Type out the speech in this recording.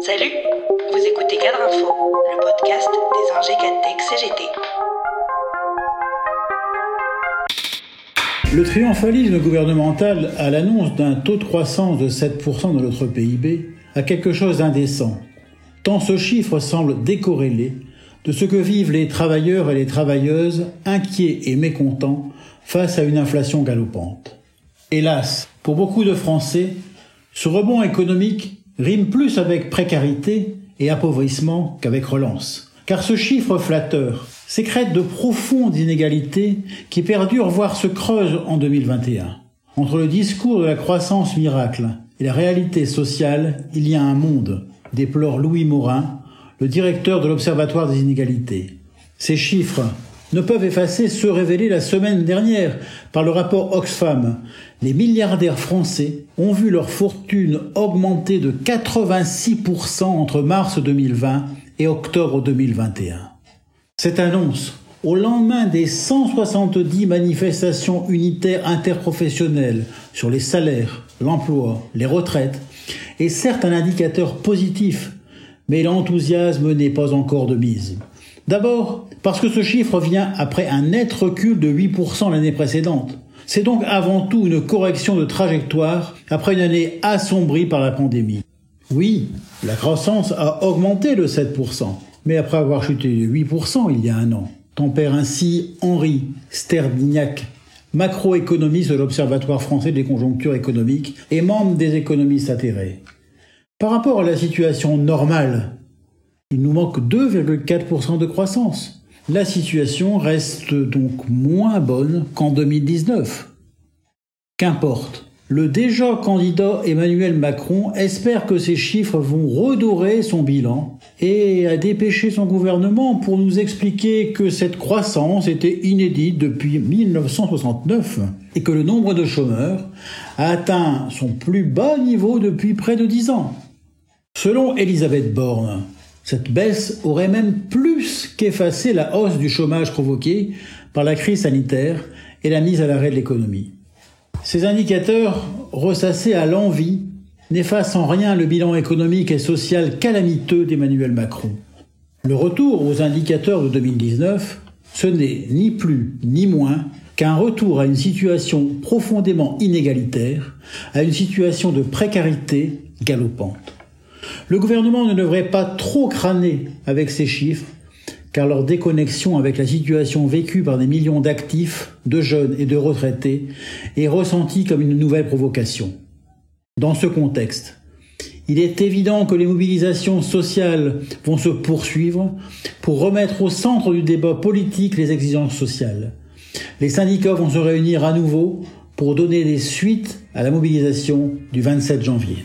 Salut, vous écoutez Cadre Info, le podcast des Cadtech CGT. Le triomphalisme gouvernemental à l'annonce d'un taux de croissance de 7% de notre PIB a quelque chose d'indécent, tant ce chiffre semble décorrélé de ce que vivent les travailleurs et les travailleuses inquiets et mécontents face à une inflation galopante. Hélas, pour beaucoup de Français, ce rebond économique rime plus avec précarité et appauvrissement qu'avec relance. Car ce chiffre flatteur sécrète de profondes inégalités qui perdurent voire se creusent en 2021. Entre le discours de la croissance miracle et la réalité sociale, il y a un monde, déplore Louis Morin, le directeur de l'Observatoire des inégalités. Ces chiffres ne peuvent effacer ceux révélés la semaine dernière par le rapport Oxfam. Les milliardaires français ont vu leur fortune augmenter de 86% entre mars 2020 et octobre 2021. Cette annonce, au lendemain des 170 manifestations unitaires interprofessionnelles sur les salaires, l'emploi, les retraites, est certes un indicateur positif, mais l'enthousiasme n'est pas encore de mise. D'abord, parce que ce chiffre vient après un net recul de 8% l'année précédente. C'est donc avant tout une correction de trajectoire après une année assombrie par la pandémie. Oui, la croissance a augmenté de 7%, mais après avoir chuté de 8% il y a un an. Tempère ainsi Henri Sterdignac, macroéconomiste de l'Observatoire français des conjonctures économiques et membre des économistes atterrés. Par rapport à la situation normale, il nous manque 2,4% de croissance. La situation reste donc moins bonne qu'en 2019. Qu'importe. Le déjà candidat Emmanuel Macron espère que ces chiffres vont redorer son bilan et a dépêché son gouvernement pour nous expliquer que cette croissance était inédite depuis 1969 et que le nombre de chômeurs a atteint son plus bas niveau depuis près de 10 ans. Selon Elisabeth Borne, cette baisse aurait même plus qu'effacé la hausse du chômage provoquée par la crise sanitaire et la mise à l'arrêt de l'économie. Ces indicateurs, ressassés à l'envie, n'effacent en rien le bilan économique et social calamiteux d'Emmanuel Macron. Le retour aux indicateurs de 2019, ce n'est ni plus ni moins qu'un retour à une situation profondément inégalitaire, à une situation de précarité galopante. Le gouvernement ne devrait pas trop crâner avec ces chiffres, car leur déconnexion avec la situation vécue par des millions d'actifs, de jeunes et de retraités est ressentie comme une nouvelle provocation. Dans ce contexte, il est évident que les mobilisations sociales vont se poursuivre pour remettre au centre du débat politique les exigences sociales. Les syndicats vont se réunir à nouveau pour donner des suites à la mobilisation du 27 janvier.